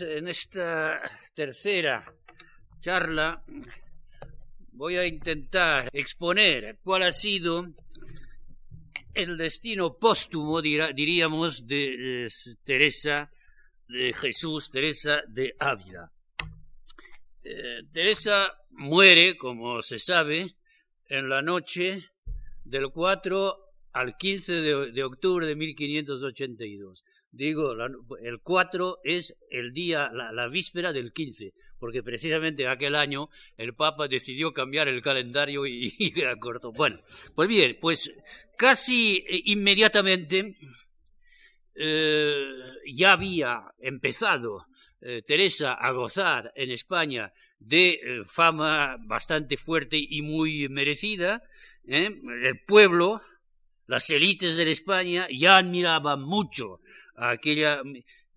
En esta tercera charla voy a intentar exponer cuál ha sido el destino póstumo, diríamos, de Teresa de Jesús, Teresa de Ávila. Eh, Teresa muere, como se sabe, en la noche del 4 al 15 de, de octubre de 1582. Digo, el 4 es el día, la, víspera del 15, porque precisamente aquel año el Papa decidió cambiar el calendario y, era corto. Bueno, pues bien, pues casi eh, inmediatamente eh, ya había empezado eh, Teresa a gozar en España de fama bastante fuerte y muy merecida. El pueblo, las élites de España ya admiraban mucho aquella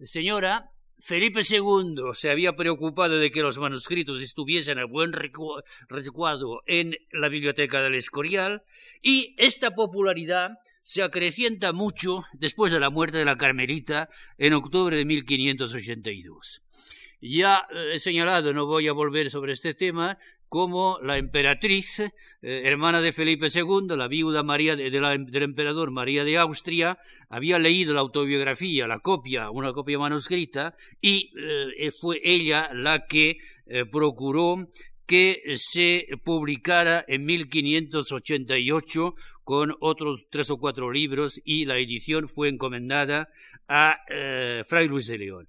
señora, Felipe II se había preocupado de que los manuscritos estuviesen a buen resguardo en la biblioteca del Escorial y esta popularidad se acrecienta mucho después de la muerte de la Carmelita en octubre de 1582. Ya eh, he señalado, no voy a volver sobre este tema, como la emperatriz, eh, hermana de Felipe II, la viuda María de, del emperador María de Austria, había leído la autobiografía, la copia, una copia manuscrita, y eh, fue ella la que eh, procuró que se publicara en 1588 con otros tres o cuatro libros y la edición fue encomendada a Fray Luis de León.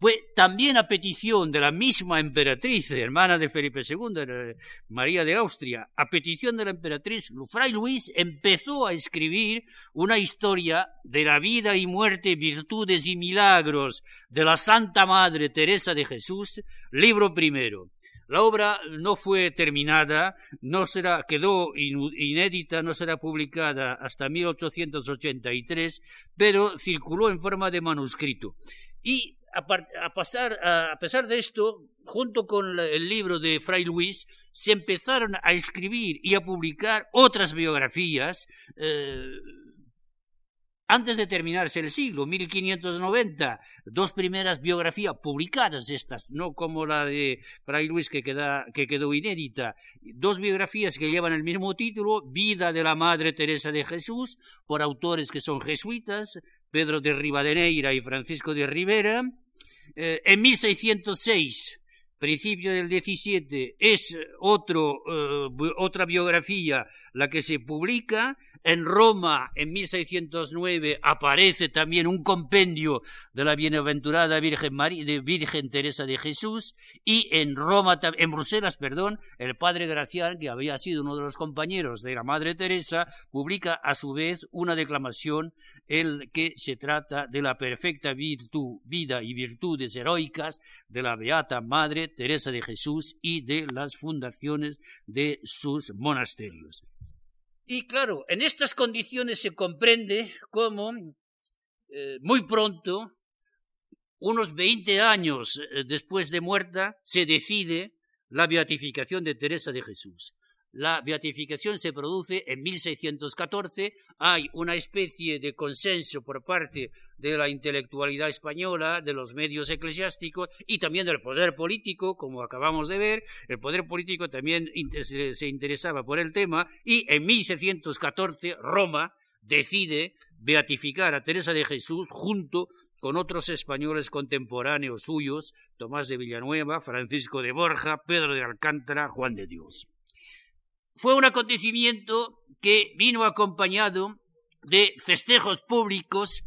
Fue también a petición de la misma emperatriz, hermana de Felipe II, María de Austria, a petición de la emperatriz, Fray Luis empezó a escribir una historia de la vida y muerte, virtudes y milagros de la Santa Madre Teresa de Jesús, libro primero. La obra no fue terminada, no será, quedó inédita, no será publicada hasta 1883, pero circuló en forma de manuscrito. Y a, pasar, a, pesar de esto, junto con el libro de Fray Luis, se empezaron a escribir y a publicar otras biografías eh, antes de terminarse el siglo, 1590, dos primeras biografías publicadas estas, no como la de Fray Luis que, que quedó inédita, dos biografías que llevan el mismo título, Vida de la Madre Teresa de Jesús, por autores que son jesuitas, Pedro de Rivadeneira y Francisco de Rivera. Eh, en 1606, principio del 17, es otro, eh, otra biografía la que se publica en Roma, en 1609, aparece también un compendio de la bienaventurada Virgen, María, de Virgen Teresa de Jesús, y en Roma, en Bruselas, perdón, el padre Gracián, que había sido uno de los compañeros de la Madre Teresa, publica a su vez una declamación en que se trata de la perfecta virtud, vida y virtudes heroicas de la Beata Madre Teresa de Jesús y de las fundaciones de sus monasterios. Y claro, en estas condiciones se comprende cómo eh, muy pronto, unos 20 años eh, después de muerta, se decide la beatificación de Teresa de Jesús. La beatificación se produce en 1614. Hay una especie de consenso por parte de la intelectualidad española, de los medios eclesiásticos y también del poder político, como acabamos de ver. El poder político también se interesaba por el tema y en 1614 Roma decide beatificar a Teresa de Jesús junto con otros españoles contemporáneos suyos, Tomás de Villanueva, Francisco de Borja, Pedro de Alcántara, Juan de Dios. Fue un acontecimiento que vino acompañado de festejos públicos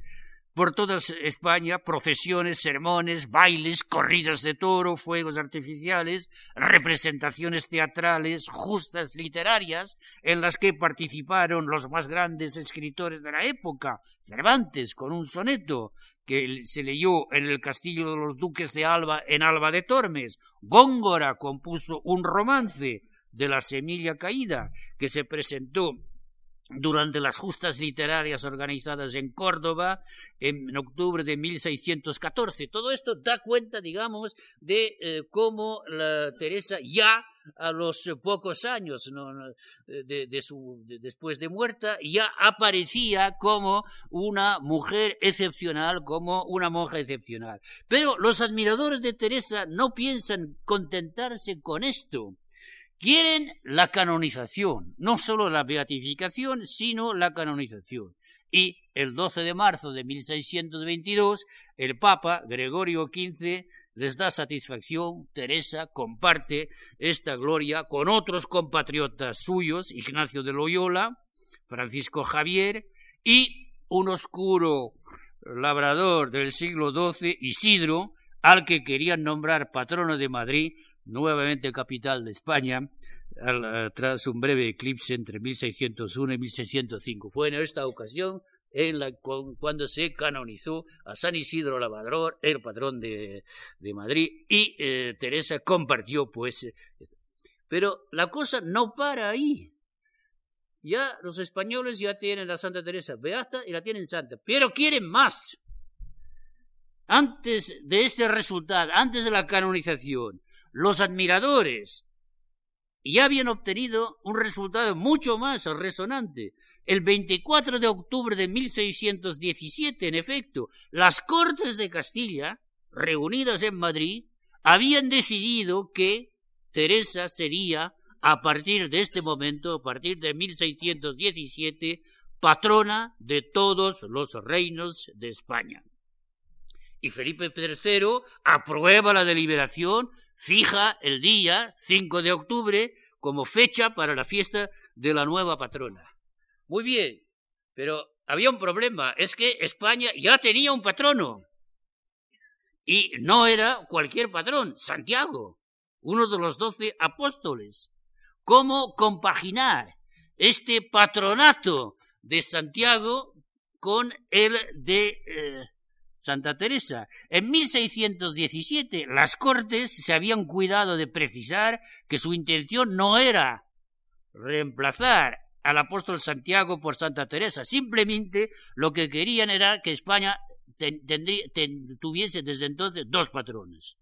por toda España, procesiones, sermones, bailes, corridas de toro, fuegos artificiales, representaciones teatrales, justas literarias, en las que participaron los más grandes escritores de la época, Cervantes con un soneto que se leyó en el castillo de los duques de Alba en Alba de Tormes, Góngora compuso un romance, de la semilla caída que se presentó durante las justas literarias organizadas en Córdoba en octubre de 1614. Todo esto da cuenta, digamos, de eh, cómo la Teresa ya a los pocos años de, su, después de muerta, ya aparecía como una mujer excepcional, como una monja excepcional. Pero los admiradores de Teresa no piensan contentarse con esto. Quieren la canonización, no solo la beatificación, sino la canonización. Y el 12 de marzo de 1622, el Papa Gregorio XV les da satisfacción, Teresa comparte esta gloria con otros compatriotas suyos, Ignacio de Loyola, Francisco Javier y un oscuro labrador del siglo XII, Isidro, al que querían nombrar patrono de Madrid, nuevamente capital de España, eh, tras un breve eclipse entre 1601 y 1605. Fue en esta ocasión la, cuando se canonizó a San Isidro Lavador, el patrón de, Madrid, y eh, Teresa compartió, pues. Eh, pero la cosa no para ahí. Ya los españoles ya tienen a Santa Teresa beata y la tienen santa, pero quieren más. Antes de este resultado, antes de la canonización, los admiradores ya habían obtenido un resultado mucho más resonante. El 24 de octubre de 1617, en efecto, las Cortes de Castilla, reunidas en Madrid, habían decidido que Teresa sería, a partir de este momento, a partir de 1617, patrona de todos los reinos de España. Y Felipe III aprueba la deliberación, fija el día 5 de octubre como fecha para la fiesta de la nueva patrona. Muy bien, pero había un problema, es que España ya tenía un patrono. Y no era cualquier patrón, Santiago, uno de los doce apóstoles. ¿Cómo compaginar este patronato de Santiago con el de eh, Santa Teresa? En 1617 las Cortes se habían cuidado de precisar que su intención no era reemplazar al apóstol Santiago por Santa Teresa. Simplemente lo que querían era que España tuviese desde entonces dos patrones.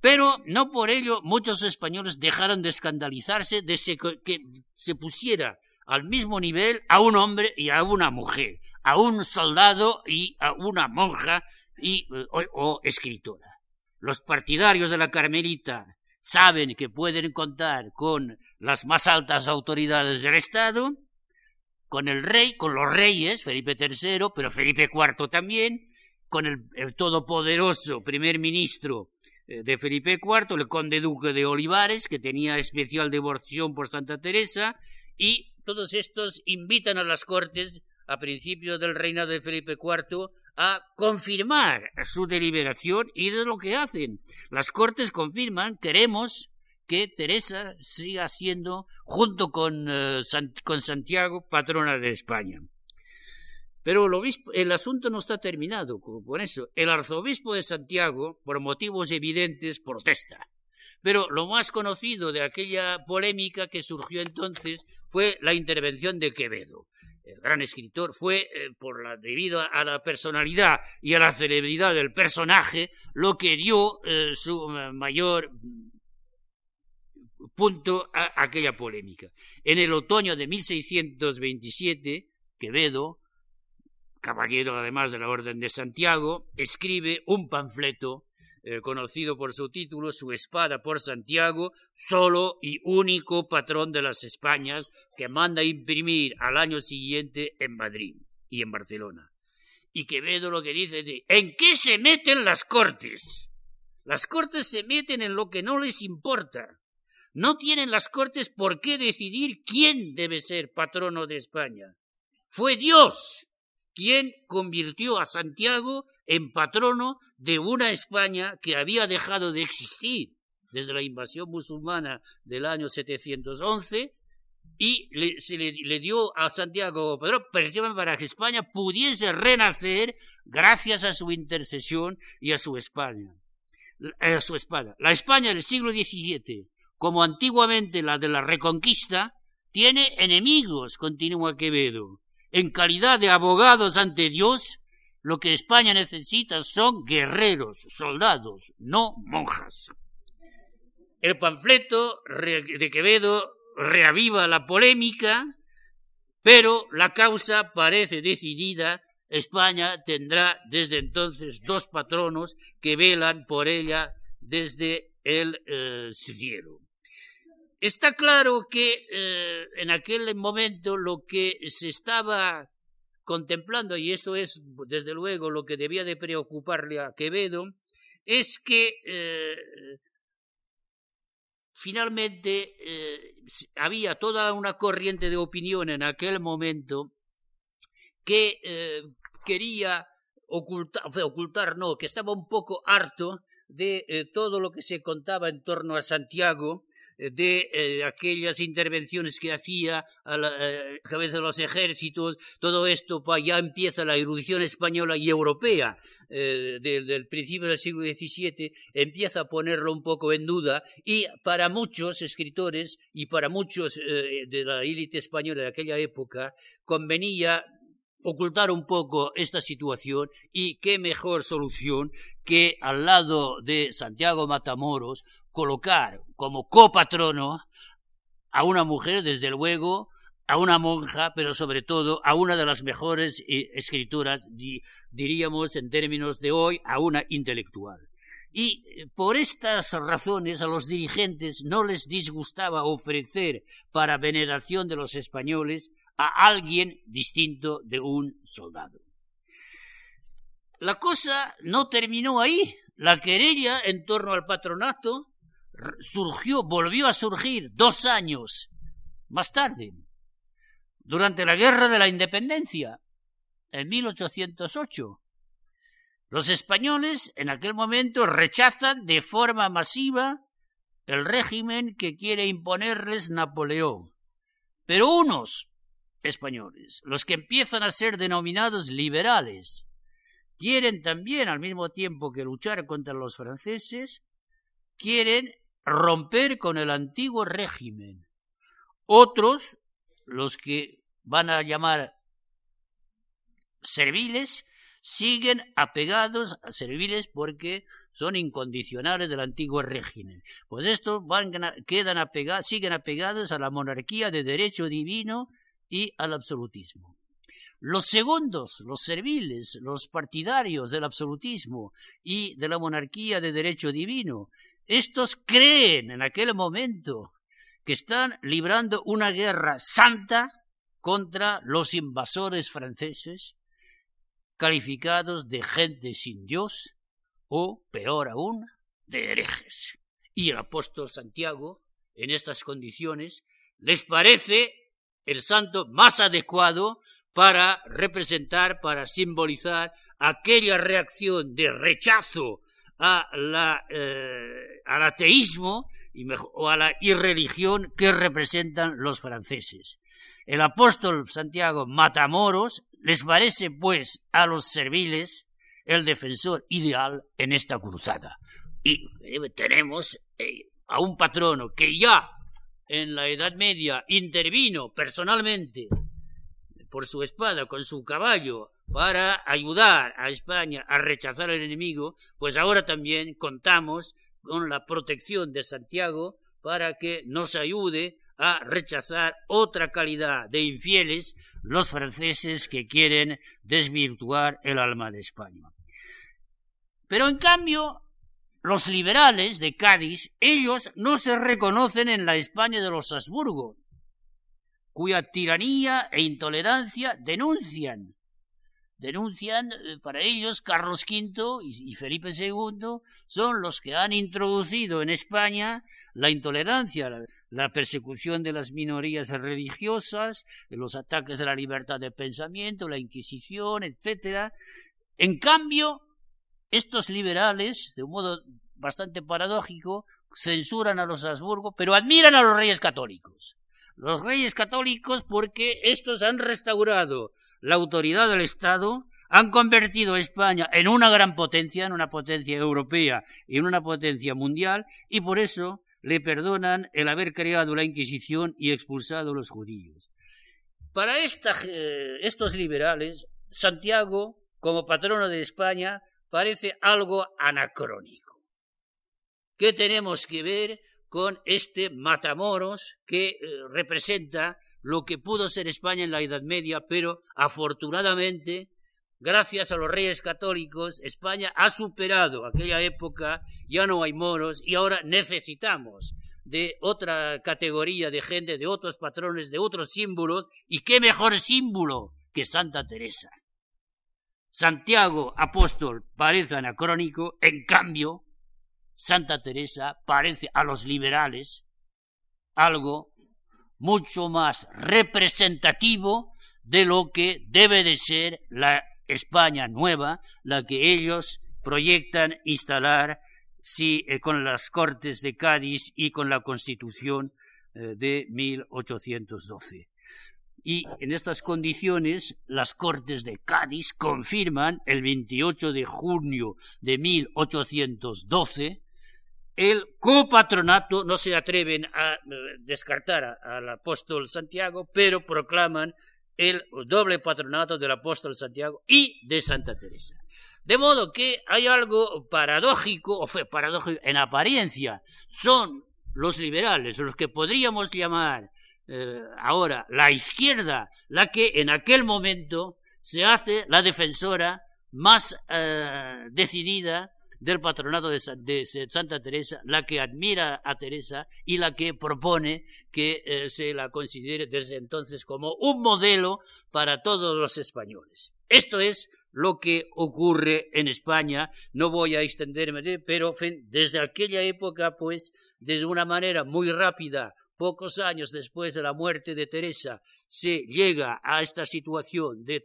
Pero no por ello muchos españoles dejaron de escandalizarse de que se pusiera al mismo nivel a un hombre y a una mujer, a un soldado y a una monja y, o escritora. Los partidarios de la Carmelita saben que pueden contar con las más altas autoridades del Estado, con el rey, con los reyes, Felipe III, pero Felipe IV también, con el, todopoderoso primer ministro eh, de Felipe IV, el conde duque de Olivares, que tenía especial devoción por Santa Teresa, y todos estos invitan a las cortes a principios del reinado de Felipe IV a confirmar su deliberación y es lo que hacen. Las cortes confirman, queremos que Teresa siga siendo, junto con, eh, con Santiago, patrona de España. Pero el, el asunto no está terminado con eso. El arzobispo de Santiago, por motivos evidentes, protesta. Pero lo más conocido de aquella polémica que surgió entonces fue la intervención de Quevedo el gran escritor, fue eh, por la, debido a la personalidad y a la celebridad del personaje lo que dio eh, su eh, mayor punto a aquella polémica. En el otoño de 1627, Quevedo, caballero además de la Orden de Santiago, escribe un panfleto eh, conocido por su título, Su espada por Santiago, solo y único patrón de las Españas, que manda imprimir al año siguiente en Madrid y en Barcelona. Y Quevedo lo que dice de, ¿en qué se meten las cortes? Las cortes se meten en lo que no les importa. No tienen las cortes por qué decidir quién debe ser patrono de España. Fue Dios quien convirtió a Santiago en patrono de una España que había dejado de existir desde la invasión musulmana del año 711 y se le, dio a Santiago Pedro precisamente para que España pudiese renacer gracias a su intercesión y a su España. A su espada. La España del siglo XVII, como antiguamente la de la Reconquista, tiene enemigos, continúa Quevedo. En calidad de abogados ante Dios, lo que España necesita son guerreros, soldados, no monjas. El panfleto de Quevedo reaviva la polémica, pero la causa parece decidida. España tendrá desde entonces dos patronos que velan por ella desde el eh, cielo. Está claro que eh, en aquel momento lo que se estaba contemplando, y eso es desde luego lo que debía de preocuparle a Quevedo, es que eh, finalmente eh, había toda una corriente de opinión en aquel momento que quería ocultar, ocultar no, que estaba un poco harto de todo lo que se contaba en torno a Santiago, de eh, aquellas intervenciones que hacía a la eh, cabeza de los ejércitos, todo esto pues, ya empieza la erudición española y europea eh, del, principio del siglo XVII, empieza a ponerlo un poco en duda y para muchos escritores y para muchos de la élite española de aquella época convenía ocultar un poco esta situación y qué mejor solución que al lado de Santiago Matamoros colocar como copatrono a una mujer, desde luego, a una monja, pero sobre todo a una de las mejores eh, escrituras, diríamos en términos de hoy, a una intelectual. Y eh, por estas razones a los dirigentes no les disgustaba ofrecer para veneración de los españoles a alguien distinto de un soldado. La cosa no terminó ahí. La querella en torno al patronato surgió, volvió a surgir dos años más tarde, durante la Guerra de la Independencia, en 1808. Los españoles en aquel momento rechazan de forma masiva el régimen que quiere imponerles Napoleón. Pero unos españoles, los que empiezan a ser denominados liberales, quieren también, al mismo tiempo que luchar contra los franceses, quieren romper con el antiguo régimen. Otros, los que van a llamar serviles, siguen apegados a serviles porque son incondicionales del antiguo régimen. Pues estos van, quedan apegados, siguen apegados a la monarquía de derecho divino y al absolutismo. Los segundos, los serviles, los partidarios del absolutismo y de la monarquía de derecho divino, estos creen en aquel momento que están librando una guerra santa contra los invasores franceses, calificados de gente sin Dios o, peor aún, de herejes. Y el apóstol Santiago, en estas condiciones, les parece el santo más adecuado para representar, para simbolizar aquella reacción de rechazo a la, eh, al ateísmo o a la irreligión que representan los franceses. El apóstol Santiago Matamoros les parece, pues, a los serviles el defensor ideal en esta cruzada. Y eh, tenemos eh, a un patrono que ya en la Edad Media intervino personalmente por su espada, con su caballo, para ayudar a España a rechazar al enemigo, pues ahora también contamos con la protección de Santiago para que nos ayude a rechazar otra calidad de infieles, los franceses que quieren desvirtuar el alma de España. Pero en cambio, los liberales de Cádiz, ellos no se reconocen en la España de los Habsburgo, cuya tiranía e intolerancia denuncian denuncian eh, para ellos Carlos V y Felipe II son los que han introducido en España la intolerancia, la, persecución de las minorías religiosas, los ataques a la libertad de pensamiento, la Inquisición, etc. En cambio, estos liberales, de un modo bastante paradójico, censuran a los Habsburgo, pero admiran a los reyes católicos. Los reyes católicos porque estos han restaurado la autoridad del Estado, han convertido a España en una gran potencia, en una potencia europea y en una potencia mundial, y por eso le perdonan el haber creado la Inquisición y expulsado a los judíos. Para eh, estos liberales, Santiago, como patrono de España, parece algo anacrónico. ¿Qué tenemos que ver con este Matamoros que eh, representa lo que pudo ser España en la Edad Media, pero afortunadamente, gracias a los reyes católicos, España ha superado aquella época, ya no hay moros y ahora necesitamos de otra categoría de gente, de otros patrones, de otros símbolos, y qué mejor símbolo que Santa Teresa. Santiago apóstol parece anacrónico, en cambio, Santa Teresa parece a los liberales algo mucho más representativo de lo que debe de ser la España nueva, la que ellos proyectan instalar si, eh, con las Cortes de Cádiz y con la Constitución eh, de 1812. Y en estas condiciones, las Cortes de Cádiz confirman el 28 de junio de 1812 el copatronato, no se atreven a eh, descartar al apóstol Santiago, pero proclaman el doble patronato del apóstol Santiago y de Santa Teresa. De modo que hay algo paradójico, o fue paradójico en apariencia, son los liberales, los que podríamos llamar eh, ahora la izquierda, la que en aquel momento se hace la defensora más eh, decidida del patronato de, Santa Teresa, la que admira a Teresa y la que propone que eh, se la considere desde entonces como un modelo para todos los españoles. Esto es lo que ocurre en España. No voy a extenderme, pero desde aquella época, pues, de una manera muy rápida, pocos años después de la muerte de Teresa, se llega a esta situación de,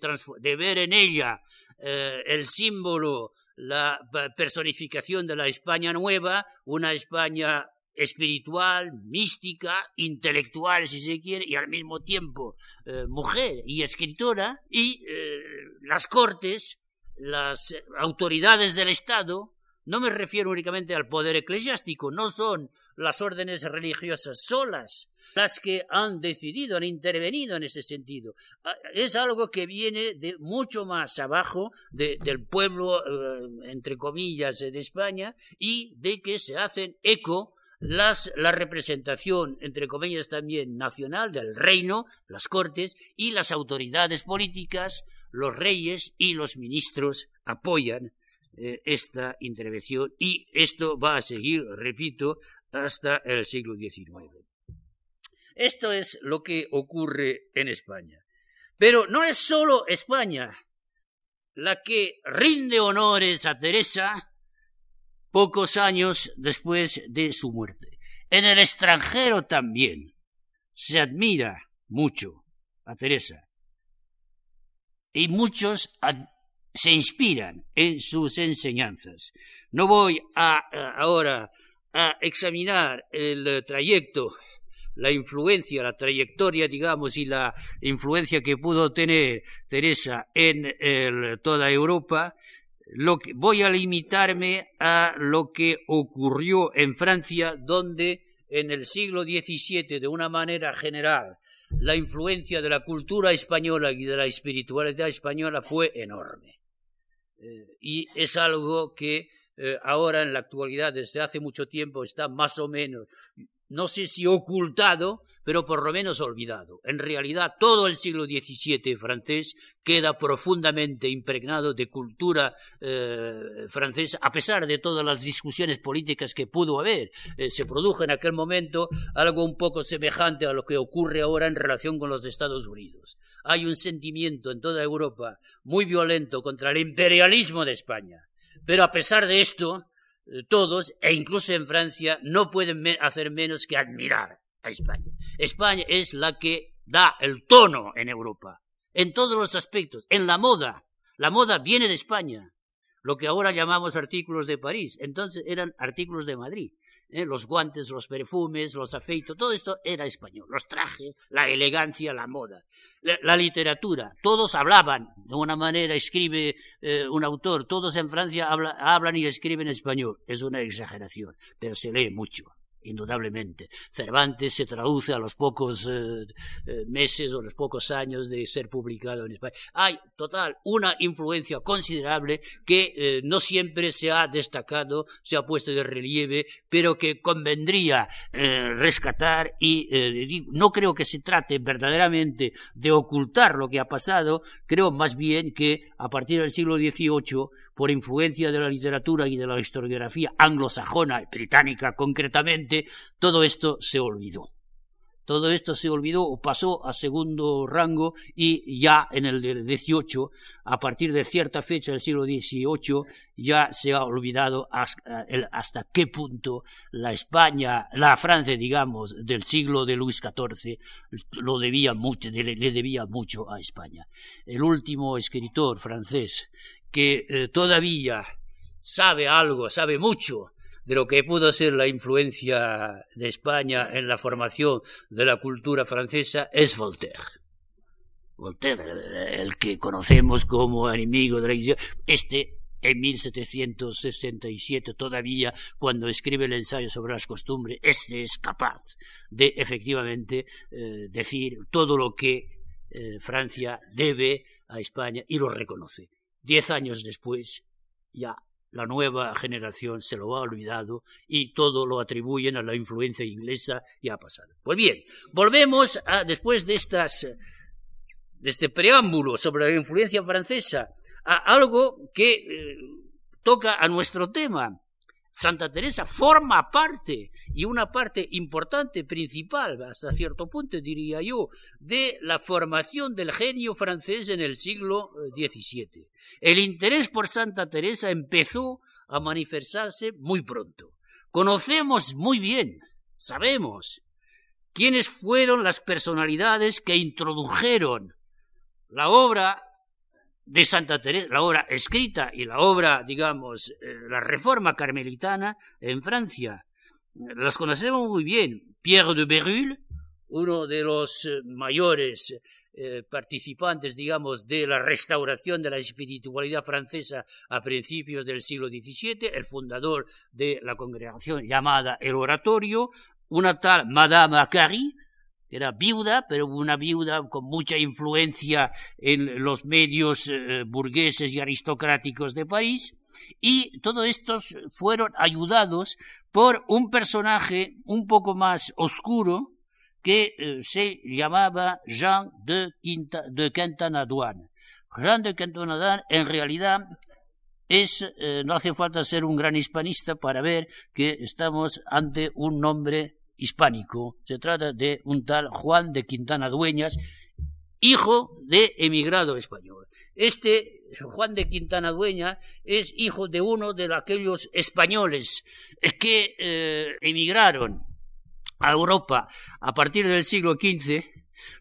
ver en ella eh, el símbolo la personificación de la España nueva, una España espiritual, mística, intelectual, si se quiere, y al mismo tiempo eh, mujer y escritora, y eh, las cortes, las autoridades del Estado, no me refiero únicamente al poder eclesiástico, no son las órdenes religiosas solas las que han decidido, han intervenido en ese sentido. Ah, es algo que viene de mucho más abajo del pueblo, eh, entre comillas, de España y de que se hacen eco las, la representación, entre comillas también, nacional del reino, las cortes y las autoridades políticas, los reyes y los ministros apoyan eh, esta intervención y esto va a seguir, repito, hasta el siglo XIX. Esto es lo que ocurre en España. Pero no es solo España la que rinde honores a Teresa pocos años después de su muerte. En el extranjero también se admira mucho a Teresa y muchos se inspiran en sus enseñanzas. No voy a, ahora a examinar el trayecto la influencia, la trayectoria, digamos, y la influencia que pudo tener Teresa en toda Europa, lo que, voy a limitarme a lo que ocurrió en Francia, donde en el siglo XVII, de una manera general, la influencia de la cultura española y de la espiritualidad española fue enorme. Eh, y es algo que eh, ahora en la actualidad, desde hace mucho tiempo, está más o menos no sé si ocultado, pero por lo menos olvidado. En realidad, todo el siglo XVII francés queda profundamente impregnado de cultura eh, francesa, a pesar de todas las discusiones políticas que pudo haber. Eh, se produjo en aquel momento algo un poco semejante a lo que ocurre ahora en relación con los Estados Unidos. Hay un sentimiento en toda Europa muy violento contra el imperialismo de España. Pero a pesar de esto, eh, todos, e incluso en Francia, no pueden hacer menos que admirar a España. España es la que da el tono en Europa, en todos los aspectos, en la moda. La moda viene de España, lo que ahora llamamos artículos de París, entonces eran artículos de Madrid. ¿Eh? los guantes, los perfumes, los afeitos, todo esto era español, los trajes, la elegancia, la moda, la, literatura, todos hablaban de una manera, escribe eh, un autor, todos en Francia hablan y escriben español, es una exageración, pero se lee mucho. Indudablemente. Cervantes se traduce a los pocos eh, eh, meses o los pocos años de ser publicado en España. Hay, total, una influencia considerable que eh, no siempre se ha destacado, se ha puesto de relieve, pero que convendría rescatar y no creo que se trate verdaderamente de ocultar lo que ha pasado, creo más bien que a partir del siglo XVIII por influencia de la literatura y de la historiografía anglosajona, británica concretamente, todo esto se olvidó. Todo esto se olvidó o pasó a segundo rango y ya en el XVIII, a partir de cierta fecha del siglo XVIII, ya se ha olvidado hasta, qué punto la España, la Francia, digamos, del siglo de Luis XIV, le debía mucho a España. El último escritor francés que eh, todavía sabe algo, sabe mucho de lo que pudo ser la influencia de España en la formación de la cultura francesa es Voltaire. Voltaire, el que conocemos como enemigo de la Iglesia, este en 1767 todavía, cuando escribe el ensayo sobre las costumbres, este es capaz de efectivamente eh, decir todo lo que eh, Francia debe a España y lo reconoce. Diez años después, ya la nueva generación se lo ha olvidado y todo lo atribuyen a la influencia inglesa y ha pasado. Pues bien, volvemos a, después de estas de este preámbulo sobre la influencia francesa a algo que eh, toca a nuestro tema, Santa Teresa forma parte, y una parte importante, principal, hasta cierto punto diría yo, de la formación del genio francés en el siglo XVII. Eh, el interés por Santa Teresa empezó a manifestarse muy pronto. Conocemos muy bien, sabemos, quiénes fueron las personalidades que introdujeron la obra de Santa Teresa, la obra escrita y la obra, digamos, eh, la reforma carmelitana en Francia. Las conocemos muy bien. Pierre de Berulle, uno de los eh, mayores eh, participantes, digamos, de la restauración de la espiritualidad francesa a principios del siglo XVII, el fundador de la congregación llamada el Oratorio, una tal Madame Acari, era viuda, pero una viuda con mucha influencia en los medios eh, burgueses y aristocráticos de París, y todos estos fueron ayudados por un personaje un poco más oscuro que eh, se llamaba Jean de, Quinta, de Quintanaduan. Jean de Quintanaduan en realidad es, eh, no hace falta ser un gran hispanista para ver que estamos ante un nombre hispánico. Se trata de un tal Juan de Quintana Dueñas, hijo de emigrado español. Este Juan de Quintana Dueña es hijo de uno de aquellos españoles que eh, emigraron a Europa a partir del siglo XV,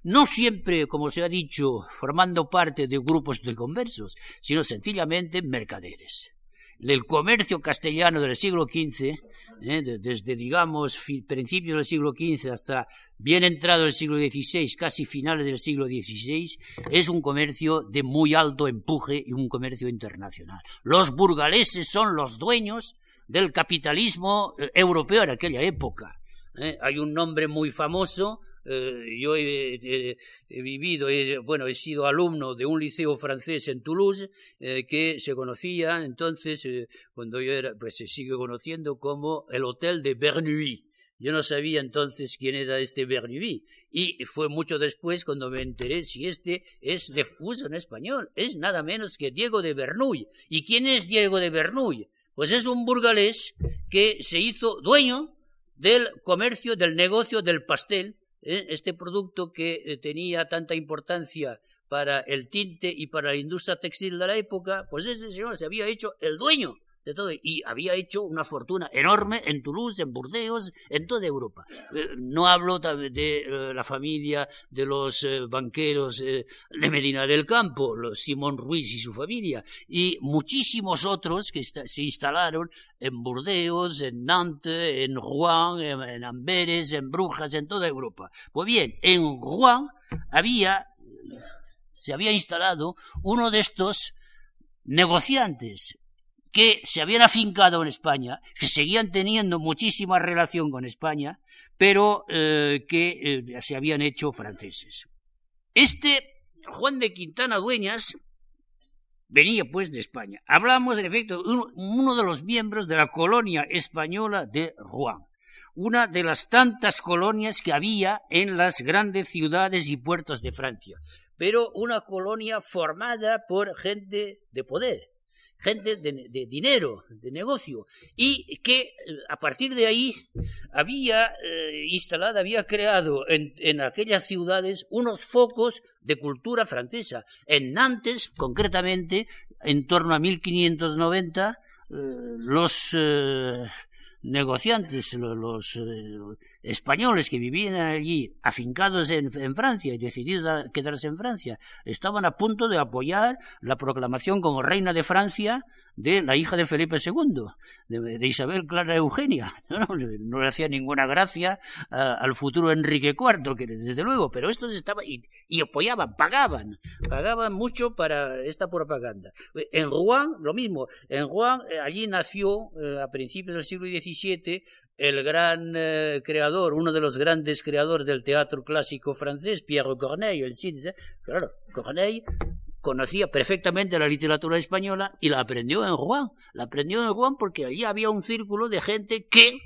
no siempre, como se ha dicho, formando parte de grupos de conversos, sino sencillamente mercaderes el comercio castellano del siglo XV, eh, desde, digamos, principios del siglo XV hasta bien entrado el siglo XVI, casi finales del siglo XVI, es un comercio de muy alto empuje y un comercio internacional. Los burgaleses son los dueños del capitalismo eh, europeo en aquella época. Eh. Hay un nombre muy famoso eh, yo he, vivido, bueno, he sido alumno de un liceo francés en Toulouse eh, que se conocía entonces, eh, cuando yo era, pues se sigue conociendo como el Hotel de Bernuy. Yo no sabía entonces quién era este Bernuy y fue mucho después cuando me enteré si este es de uso en español, es nada menos que Diego de Bernuy. ¿Y quién es Diego de Bernuy? Pues es un burgalés que se hizo dueño del comercio, del negocio del pastel, ¿eh? este producto que eh, tenía tanta importancia para el tinte y para la industria textil de la época, pues ese señor se había hecho el dueño de todo y había hecho una fortuna enorme en Toulouse, en Burdeos, en toda Europa. Eh, no hablo de la familia de los banqueros de Medina del Campo, los Simón Ruiz y su familia, y muchísimos otros que se instalaron en Burdeos, en Nantes, en Rouen, en, Amberes, en Brujas, en toda Europa. Pues bien, en Rouen había, se había instalado uno de estos negociantes que se habían afincado en España, que seguían teniendo muchísima relación con España, pero eh, que eh, se habían hecho franceses. Este Juan de Quintana Dueñas venía pues de España. Hablamos, en efecto, de uno, de los miembros de la colonia española de Rouen, una de las tantas colonias que había en las grandes ciudades y puertos de Francia, pero una colonia formada por gente de poder, gente de, dinero, de negocio, y que eh, a partir de ahí había eh, instalado, había creado en, en, aquellas ciudades unos focos de cultura francesa. En Nantes, concretamente, en torno a 1590, eh, los negociantes, los, eh, españoles que vivían allí, afincados en, Francia y decididos a quedarse en Francia, estaban a punto de apoyar la proclamación como reina de Francia de la hija de Felipe II, de, Isabel Clara Eugenia. No, le hacía ninguna gracia al futuro Enrique IV, que desde luego, pero estos estaban y, apoyaban, pagaban, pagaban mucho para esta propaganda. En Rouen, lo mismo, en Rouen, eh, allí nació eh, a principios del siglo El gran eh, creador, uno de los grandes creadores del teatro clásico francés, Pierre Corneille, el Cid, claro, Corneille conocía perfectamente la literatura española y la aprendió en Rouen. La aprendió en Rouen porque allí había un círculo de gente que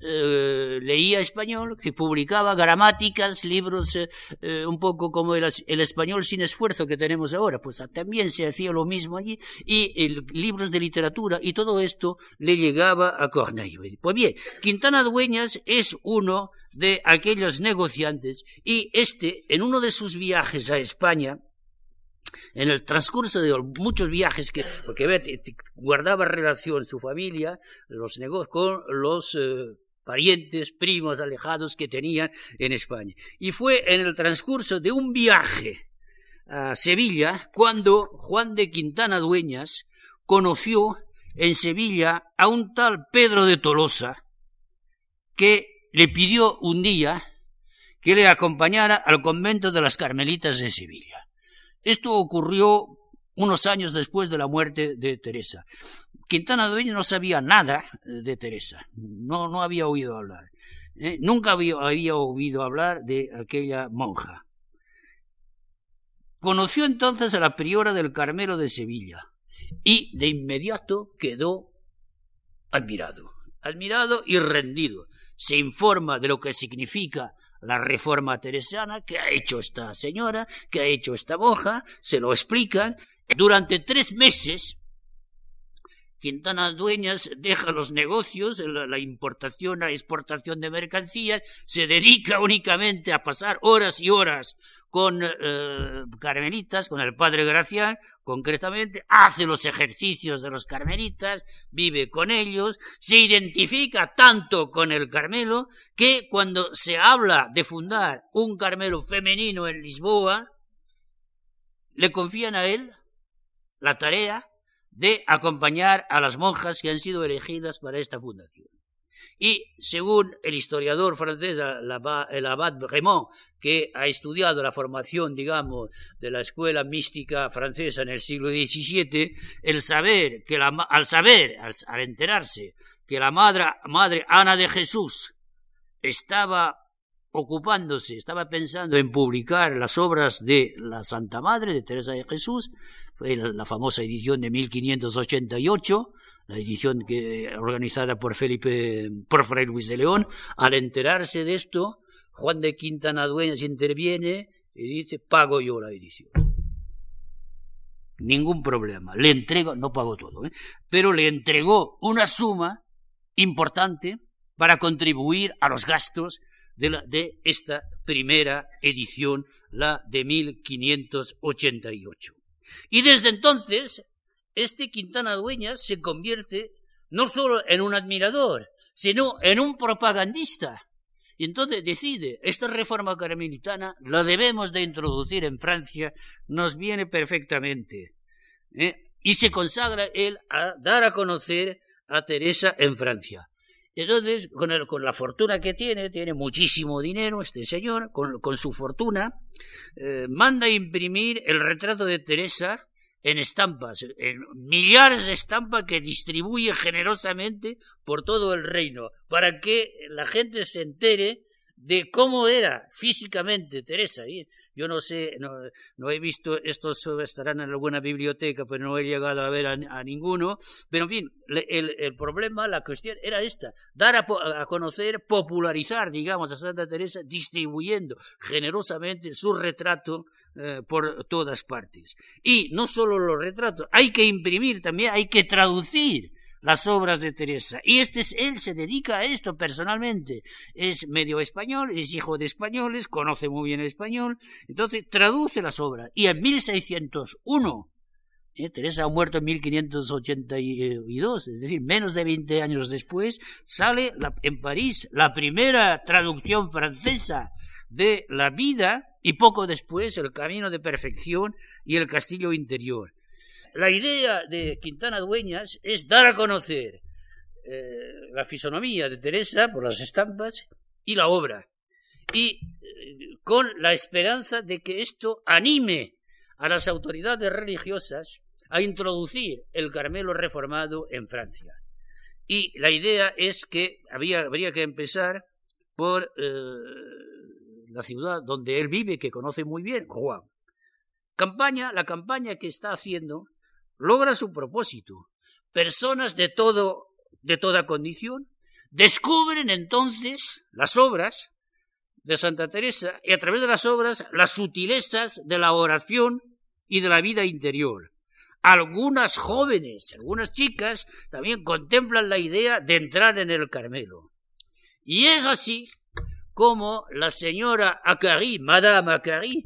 eh, leía español, que publicaba gramáticas, libros eh, eh, un poco como el, español sin esfuerzo que tenemos ahora, pues también se hacía lo mismo allí, y libros de literatura, y todo esto le llegaba a Corneille. Pues bien, Quintana Dueñas es uno de aquellos negociantes, y este, en uno de sus viajes a España, en el transcurso de muchos viajes que porque guardaba relación su familia los negocios con los parientes, primos alejados que tenían en España. Y fue en el transcurso de un viaje a Sevilla cuando Juan de Quintana Dueñas conoció en Sevilla a un tal Pedro de Tolosa que le pidió un día que le acompañara al convento de las Carmelitas de Sevilla. Esto ocurrió unos años después de la muerte de Teresa. Quintana Dueñas no sabía nada de Teresa, no, no había oído hablar. ¿eh? Nunca había, había oído hablar de aquella monja. Conoció entonces a la priora del Carmelo de Sevilla y de inmediato quedó admirado, admirado y rendido. Se informa de lo que significa la reforma teresiana, que ha hecho esta señora, que ha hecho esta monja, se lo explican. Durante tres meses Quintana Dueñas deja los negocios, la, importación, la exportación de mercancías, se dedica únicamente a pasar horas y horas con eh, carmelitas, con el padre Gracián, concretamente, hace los ejercicios de los carmelitas, vive con ellos, se identifica tanto con el Carmelo que cuando se habla de fundar un Carmelo femenino en Lisboa, le confían a él la tarea de acompañar a las monjas que han sido elegidas para esta fundación. Y según el historiador francés, el abad Bremont, que ha estudiado la formación, digamos, de la escuela mística francesa en el siglo XVII, el saber que la, al saber, al, enterarse que la madre, madre Ana de Jesús estaba ocupándose, estaba pensando en publicar las obras de la Santa Madre de Teresa de Jesús, fue la, famosa edición de 1588, la edición que, organizada por Felipe, por Fray Luis de León. Al enterarse de esto, Juan de Quintana Dueñas interviene y dice, pago yo la edición. Ningún problema. Le entrego, no pago todo, ¿eh? pero le entregó una suma importante para contribuir a los gastos de, esta primera edición, la de 1588. Y desde entonces, este Quintana Dueñas se convierte no solo en un admirador, sino en un propagandista. Y entonces decide, esta reforma carmelitana la debemos de introducir en Francia, nos viene perfectamente. ¿eh? Y se consagra él a dar a conocer a Teresa en Francia. Entonces, con, la fortuna que tiene, tiene muchísimo dinero este señor, con, su fortuna, eh, manda imprimir el retrato de Teresa en estampas, en millares de estampas que distribuye generosamente por todo el reino, para que la gente se entere de cómo era físicamente Teresa. Yo no sé, no, he visto, estos estarán en alguna biblioteca, pero no he llegado a ver a, ninguno. Pero en fin, el, problema, la cuestión era esta, dar a, conocer, popularizar, digamos, a Santa Teresa, distribuyendo generosamente su retrato eh, por todas partes. Y no solo los retratos, hay que imprimir también, hay que traducir las obras de Teresa. Y este es, él se dedica a esto personalmente. Es medio español, es hijo de españoles, conoce muy bien el español, entonces traduce las obras. Y en 1601, eh, Teresa ha muerto en 1582, es decir, menos de 20 años después, sale en París la primera traducción francesa de la vida y poco después el camino de perfección y el castillo interior. La idea de Quintana Dueñas es dar a conocer eh, la fisonomía de Teresa por las estampas y la obra, y eh, con la esperanza de que esto anime a las autoridades religiosas a introducir el Carmelo reformado en Francia. Y la idea es que habría que empezar por eh, la ciudad donde él vive, que conoce muy bien, Juan. Campaña, la campaña que está haciendo logra su propósito. Personas de todo, de toda condición, descubren entonces las obras de Santa Teresa y a través de las obras las sutilezas de la oración y de la vida interior. Algunas jóvenes, algunas chicas también contemplan la idea de entrar en el Carmelo. Y es así como la señora Acari, Madame Acari,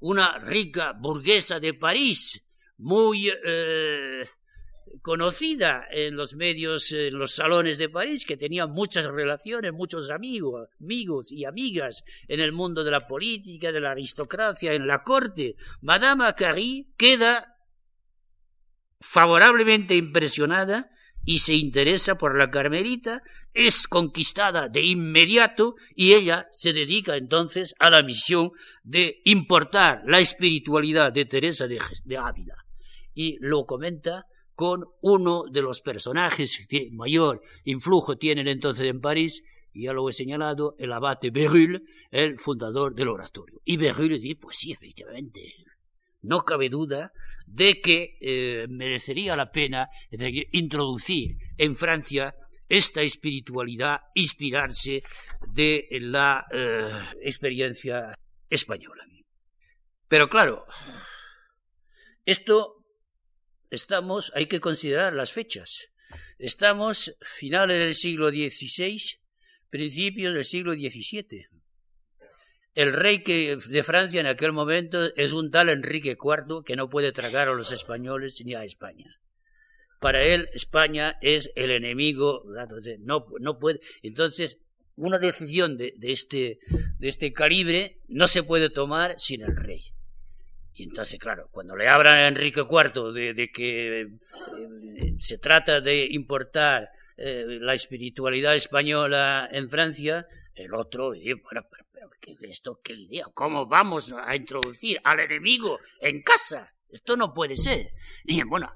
una rica burguesa de París, muy eh, conocida en los medios, en los salones de París, que tenía muchas relaciones, muchos amigos, amigos y amigas en el mundo de la política, de la aristocracia, en la corte. Madame Carrie queda favorablemente impresionada y se interesa por la Carmelita, es conquistada de inmediato y ella se dedica entonces a la misión de importar la espiritualidad de Teresa de, de Ávila y lo comenta con uno de los personajes que mayor influjo tienen entonces en París, y ya lo he señalado, el abate Berulle, el fundador del oratorio. Y Berulle dice, pues sí, efectivamente, no cabe duda de que eh, merecería la pena introducir en Francia esta espiritualidad, inspirarse de la eh, experiencia española. Pero claro, esto estamos, hay que considerar las fechas. Estamos finales del siglo XVI, principios del siglo XVII. El rey que, de Francia en aquel momento es un tal Enrique IV que no puede tragar a los españoles ni a España. Para él España es el enemigo, no, no puede. Entonces, una decisión de, de, este, de este calibre no se puede tomar sin el rey. Y entonces, claro, cuando le hablan a Enrique IV de, que eh, se trata de importar eh, la espiritualidad española en Francia, el otro dice, bueno, pero, ¿qué, ¿esto qué idea? ¿Cómo vamos a introducir al enemigo en casa? Esto no puede ser. Y bueno,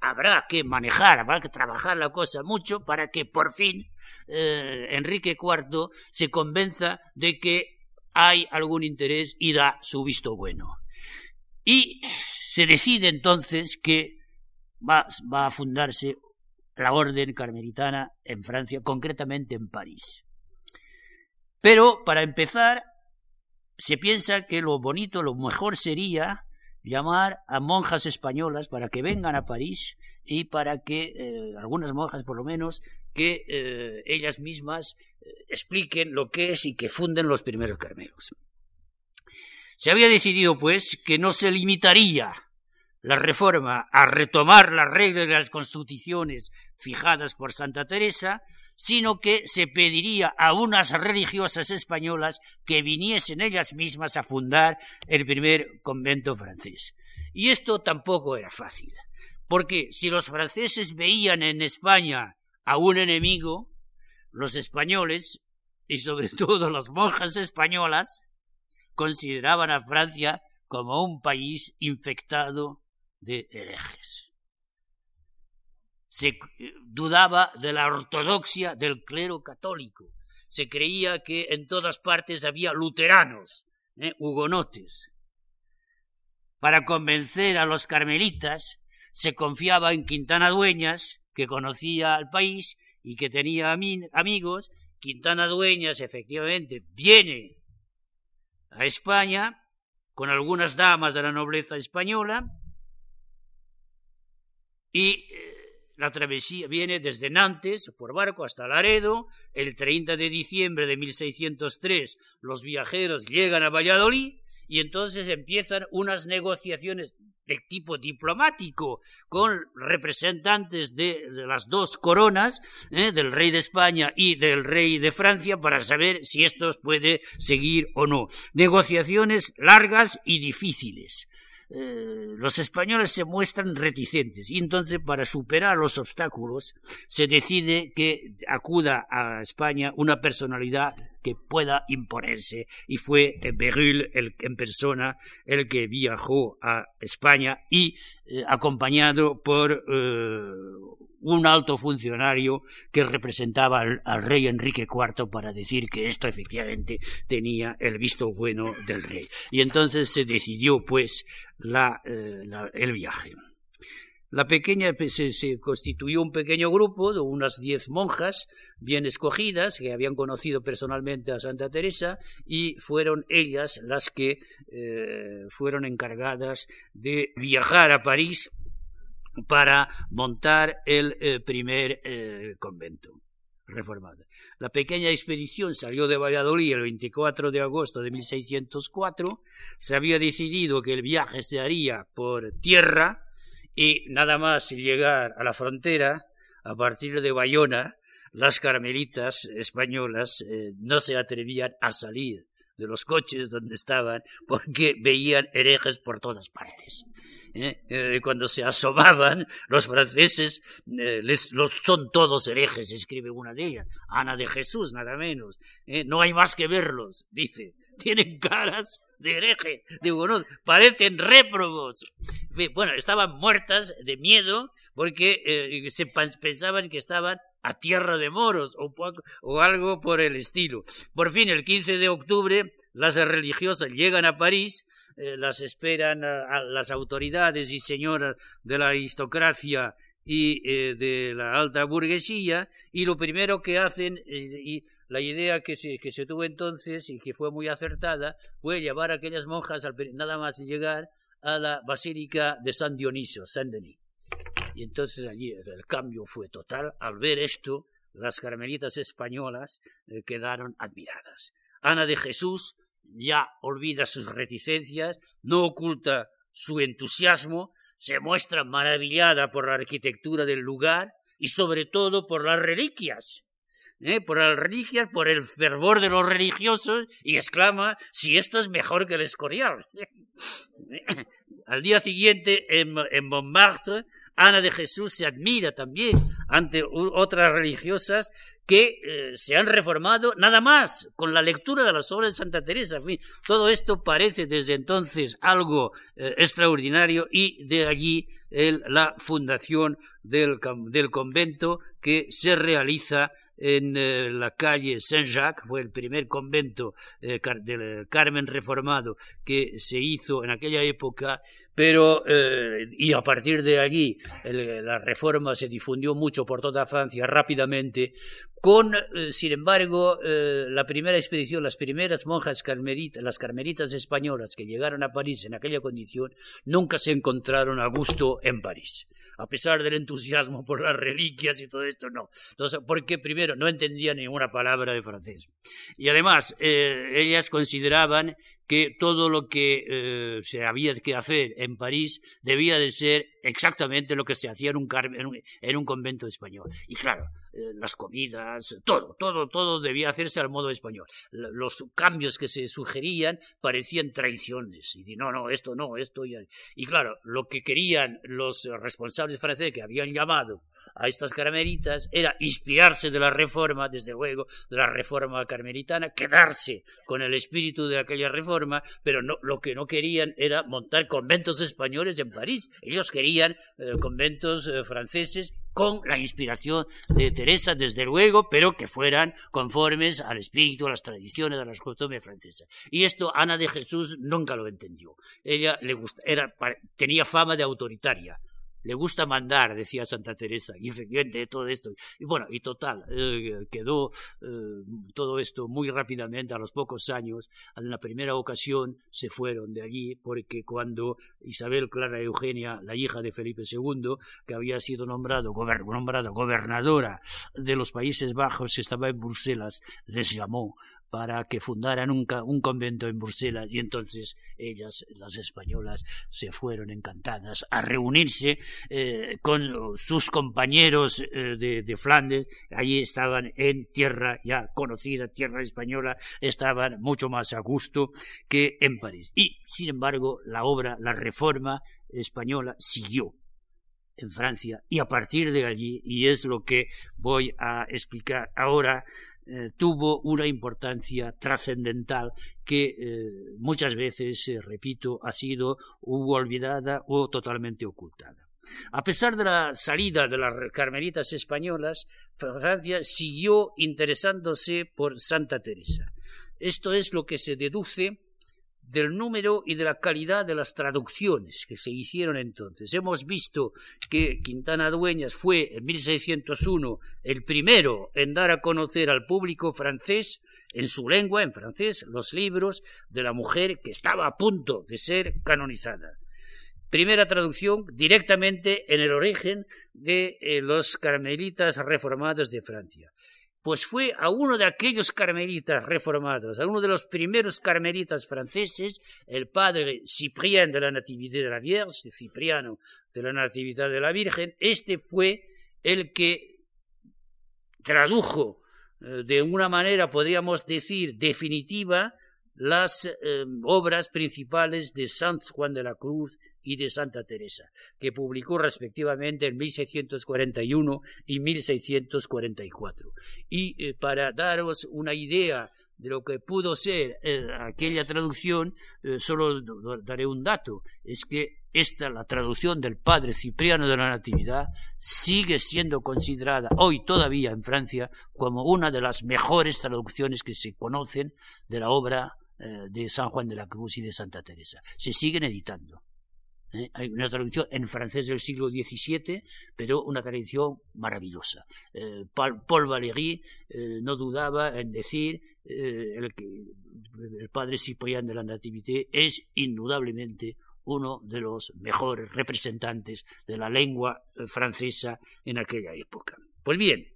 habrá que manejar, habrá que trabajar la cosa mucho para que por fin eh, Enrique IV se convenza de que hay algún interés y da su visto bueno. Y se decide entonces que va, a fundarse la orden carmelitana en Francia, concretamente en París. Pero para empezar, se piensa que lo bonito, lo mejor sería llamar a monjas españolas para que vengan a París y para que, eh, algunas monjas por lo menos, que eh, ellas mismas eh, expliquen lo que es y que funden los primeros carmelos. Se había decidido, pues, que no se limitaría la reforma a retomar las reglas de las constituciones fijadas por Santa Teresa, sino que se pediría a unas religiosas españolas que viniesen ellas mismas a fundar el primer convento francés. Y esto tampoco era fácil, porque si los franceses veían en España a un enemigo, los españoles, y sobre todo las monjas españolas, consideraban a Francia como un país infectado de herejes. Se eh, dudaba de la ortodoxia del clero católico. Se creía que en todas partes había luteranos, ¿eh? hugonotes. Para convencer a los carmelitas, se confiaba en Quintana Dueñas, que conocía al país y que tenía amigos. Quintana Dueñas, efectivamente, viene a España con algunas damas de la nobleza española y eh, la travesía viene desde Nantes por barco hasta Laredo. El 30 de diciembre de 1603 los viajeros llegan a Valladolid y entonces empiezan unas negociaciones tipo diplomático con representantes de, las dos coronas, ¿eh? del rey de España y del rey de Francia, para saber si esto puede seguir o no. Negociaciones largas y difíciles. Eh, los españoles se muestran reticentes y entonces para superar los obstáculos se decide que acuda a España una personalidad que pueda imponerse y fue Berulle el, en persona el que viajó a España y eh, acompañado por eh, un alto funcionario que representaba al, rey Enrique IV para decir que esto efectivamente tenía el visto bueno del rey. Y entonces se decidió pues eh, el viaje. La pequeña se, se, constituyó un pequeño grupo de unas diez monjas bien escogidas que habían conocido personalmente a Santa Teresa y fueron ellas las que eh, fueron encargadas de viajar a París para montar el eh, primer eh, convento reformado. La pequeña expedición salió de Valladolid el 24 de agosto de 1604. Se había decidido que el viaje se haría por tierra y nada más llegar a la frontera, a partir de Bayona, las carmelitas españolas eh, no se atrevían a salir de los coches donde estaban porque veían herejes por todas partes. ¿eh? Eh, cuando se asomaban, los franceses eh, les, los son todos herejes, escribe una de ellas, Ana de Jesús, nada menos. No hay más que verlos, dice. Tienen caras de hereje, de bueno, parecen réprobos. Bueno, estaban muertas de miedo porque se pensaban que estaban a tierra de moros o, algo por el estilo. Por fin, el 15 de octubre, las religiosas llegan a París eh, las esperan a, las autoridades y señoras de la aristocracia y eh, de la alta burguesía y lo primero que hacen y la idea que se, que se tuvo entonces y que fue muy acertada fue llevar a aquellas monjas al, nada más llegar a la basílica de San Dionisio, San Denis. Y entonces allí el cambio fue total. Al ver esto, las carmelitas españolas eh, quedaron admiradas. Ana de Jesús ya olvida sus reticencias, no oculta su entusiasmo, se muestra maravillada por la arquitectura del lugar y sobre todo por las reliquias. ¿Eh? por las reliquias, por el fervor de los religiosos, y exclama si esto es mejor que el Escorial. Al día siguiente, en, Montmartre, Ana de Jesús se admira también ante otras religiosas que eh, se han reformado nada más con la lectura de las obras de Santa Teresa. En todo esto parece desde entonces algo eh, extraordinario y de allí la fundación del, del convento que se realiza en eh, la calle Saint-Jacques, fue el primer convento eh, del Carmen reformado que se hizo en aquella época, pero eh, y a partir de allí la reforma se difundió mucho por toda Francia rápidamente, con, sin embargo, la primera expedición, las primeras monjas carmelitas, las carmelitas españolas que llegaron a París en aquella condición, nunca se encontraron a gusto en París a pesar del entusiasmo por las reliquias y todo esto, no. Entonces, porque primero no entendían ninguna palabra de francés. Y además, eh, ellas consideraban que todo lo que eh, se había que hacer en París debía de ser exactamente lo que se hacía en un, en un, convento español. Y claro, eh, las comidas, todo, todo, todo debía hacerse al modo español. Los cambios que se sugerían parecían traiciones. Y no, no, esto no, esto. Y claro, lo que querían los responsables franceses que habían llamado a estas carmelitas era inspirarse de la reforma, desde luego, de la reforma carmelitana, quedarse con el espíritu de aquella reforma, pero no, lo que no querían era montar conventos españoles en París. Ellos querían eh, conventos eh, franceses con la inspiración de Teresa, desde luego, pero que fueran conformes al espíritu, a las tradiciones, a las costumbres francesas. Y esto Ana de Jesús nunca lo entendió. Ella le gusta, era, tenía fama de autoritaria le gusta mandar, decía Santa Teresa, y efectivamente todo esto. Y bueno, y total, eh, quedó eh, todo esto muy rápidamente, a los pocos años, en la primera ocasión se fueron de allí, porque cuando Isabel Clara Eugenia, la hija de Felipe II, que había sido nombrado, nombrada gobernadora de los Países Bajos, estaba en Bruselas, les llamó para que fundaran un, convento en Bruselas y entonces ellas, las españolas, se fueron encantadas a reunirse eh, con sus compañeros eh, de, de, Flandes. Allí estaban en tierra ya conocida, tierra española, estaban mucho más a gusto que en París. Y, sin embargo, la obra, la reforma española siguió en Francia y a partir de allí, y es lo que voy a explicar ahora, eh, tuvo una importancia trascendental que eh, muchas veces, eh, repito, ha sido olvidada o totalmente ocultada. A pesar de la salida de las carmelitas españolas, Francia siguió interesándose por Santa Teresa. Esto es lo que se deduce del número y de la calidad de las traducciones que se hicieron entonces. Hemos visto que Quintana Dueñas fue en 1601 el primero en dar a conocer al público francés en su lengua, en francés, los libros de la mujer que estaba a punto de ser canonizada. Primera traducción directamente en el origen de eh, los carmelitas reformados de Francia pues fue a uno de aquellos carmelitas reformados, a uno de los primeros carmelitas franceses, el padre Cipriano de la Natividad de la Vierge, Cipriano de la Natividad de la Virgen, este fue el que tradujo eh, de una manera, podríamos decir, definitiva, las eh, obras principales de Sant Juan de la Cruz y de Santa Teresa, que publicó respectivamente en 1641 y 1644. Y eh, para daros una idea de lo que pudo ser eh, aquella traducción, solo daré un dato, es que esta, la traducción del padre Cipriano de la Natividad, sigue siendo considerada hoy todavía en Francia como una de las mejores traducciones que se conocen de la obra eh, de San Juan de la Cruz y de Santa Teresa. Se siguen editando. ¿eh? Hay una traducción en francés del siglo XVII, pero una traducción maravillosa. Eh, Paul Valéry no dudaba en decir el el padre Ciprián de la Nativité es indudablemente uno de los mejores representantes de la lengua francesa en aquella época. Pues bien,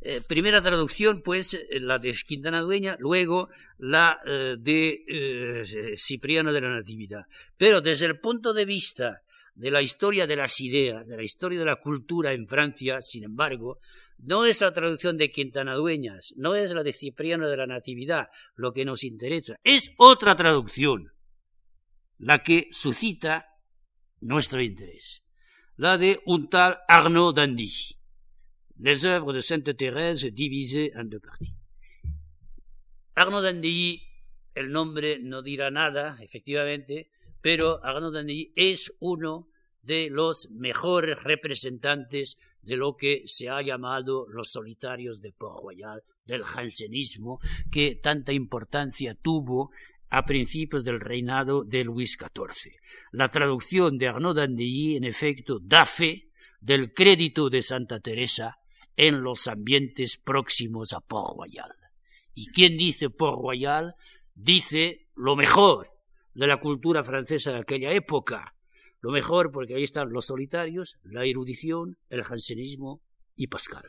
eh, primera traducción, pues, eh, la de Quintana Dueña, luego la eh, de Cipriano de la Natividad. Pero desde el punto de vista de la historia de las ideas, de la historia de la cultura en Francia, sin embargo, no es la traducción de Quintana Dueñas, no es la de Cipriano de la Natividad lo que nos interesa, es otra traducción la que suscita nuestro interés, la de un tal Arnaud Dandy les œuvres de Sainte Thérèse divisées en deux parties. Arnaud d'Andilly, el nombre no dirá nada, efectivamente, pero Arnaud d'Andilly es uno de los mejores representantes de lo que se ha llamado los solitarios de Port Royal, del jansenismo, que tanta importancia tuvo a principios del reinado de Luis XIV. La traducción de Arnaud d'Andilly, en efecto, da fe del crédito de Santa Teresa en los ambientes próximos a Port Royal. ¿Y quién dice Port Royal? Dice lo mejor de la cultura francesa de aquella época. Lo mejor porque ahí están los solitarios, la erudición, el jansenismo y Pascal.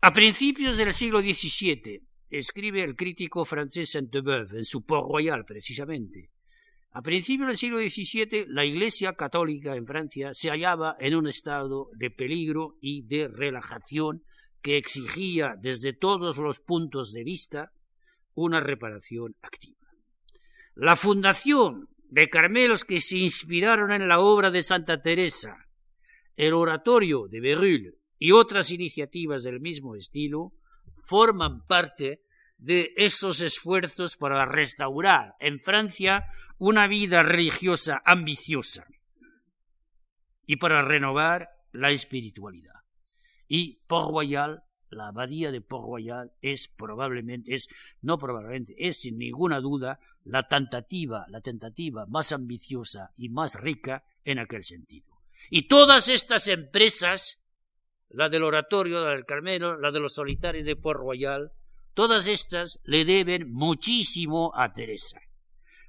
A principios del siglo XVII, escribe el crítico francés Saint-Beuve en su Port Royal, precisamente, a principios del siglo XVII, la Iglesia católica en Francia se hallaba en un estado de peligro y de relajación que exigía desde todos los puntos de vista una reparación activa. La fundación de Carmelos que se inspiraron en la obra de Santa Teresa el oratorio de Berulle y otras iniciativas del mismo estilo forman parte de esos esfuerzos para restaurar en Francia una vida religiosa ambiciosa y para renovar la espiritualidad. Y Port Royal, la abadía de Port Royal es probablemente, es no probablemente, es sin ninguna duda la tentativa, la tentativa más ambiciosa y más rica en aquel sentido. Y todas estas empresas, la del oratorio, la del Carmelo, la de los solitarios de Port Royal, todas estas le deben muchísimo a Teresa.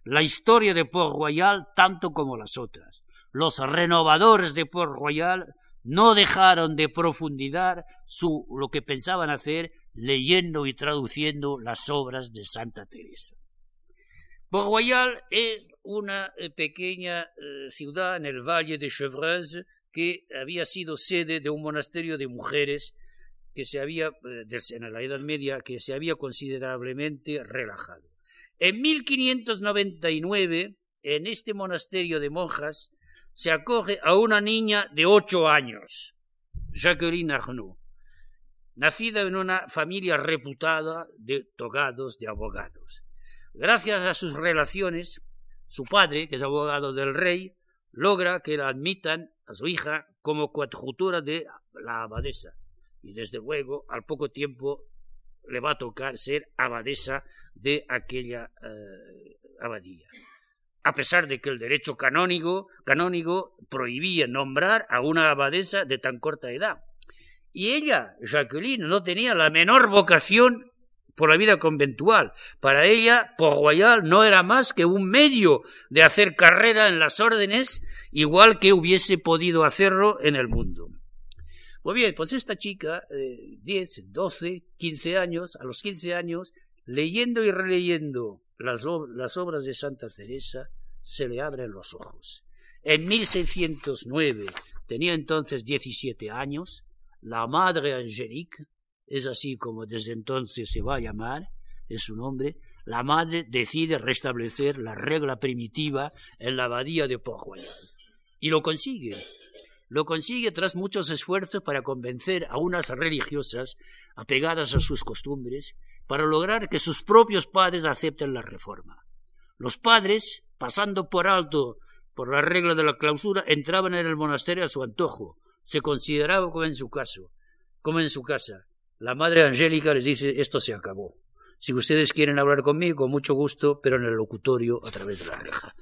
La historia de Port Royal tanto como las otras. Los renovadores de Port Royal no dejaron de profundizar su, lo que pensaban hacer leyendo y traduciendo las obras de Santa Teresa. Port Royal es una eh, pequeña eh, ciudad en el valle de Chevreuse que había sido sede de un monasterio de mujeres que se había, eh, en la Edad Media, que se había considerablemente relajado. En 1599, en este monasterio de monjas, se acoge a una niña de ocho años, Jacqueline Arnaud, nacida en una familia reputada de togados, de abogados. Gracias a sus relaciones, su padre, que es abogado del rey, logra que la admitan a su hija como coadjutora de la abadesa. Y desde luego, al poco tiempo, le va a tocar ser abadesa de aquella eh, abadía a pesar de que el derecho canónico, canónico prohibía nombrar a una abadesa de tan corta edad. Y ella, Jacqueline, no tenía la menor vocación por la vida conventual. Para ella, Port Royal no era más que un medio de hacer carrera en las órdenes, igual que hubiese podido hacerlo en el mundo. Pues bien, pues esta chica, eh, 10, 12, 15 años, a los 15 años, leyendo y releyendo las, las obras de Santa Teresa, se le abren los ojos. En 1609, tenía entonces 17 años, la Madre Angélique, es así como desde entonces se va a llamar, es su nombre, la madre decide restablecer la regla primitiva en la abadía de Port. Y lo consigue. Lo consigue tras muchos esfuerzos para convencer a unas religiosas apegadas a sus costumbres, para lograr que sus propios padres acepten la reforma. Los padres, pasando por alto por la regla de la clausura, entraban en el monasterio a su antojo. Se consideraba como en su caso, como en su casa. La madre Angélica les dice esto se acabó. Si ustedes quieren hablar conmigo, con mucho gusto, pero en el locutorio a través de la reja.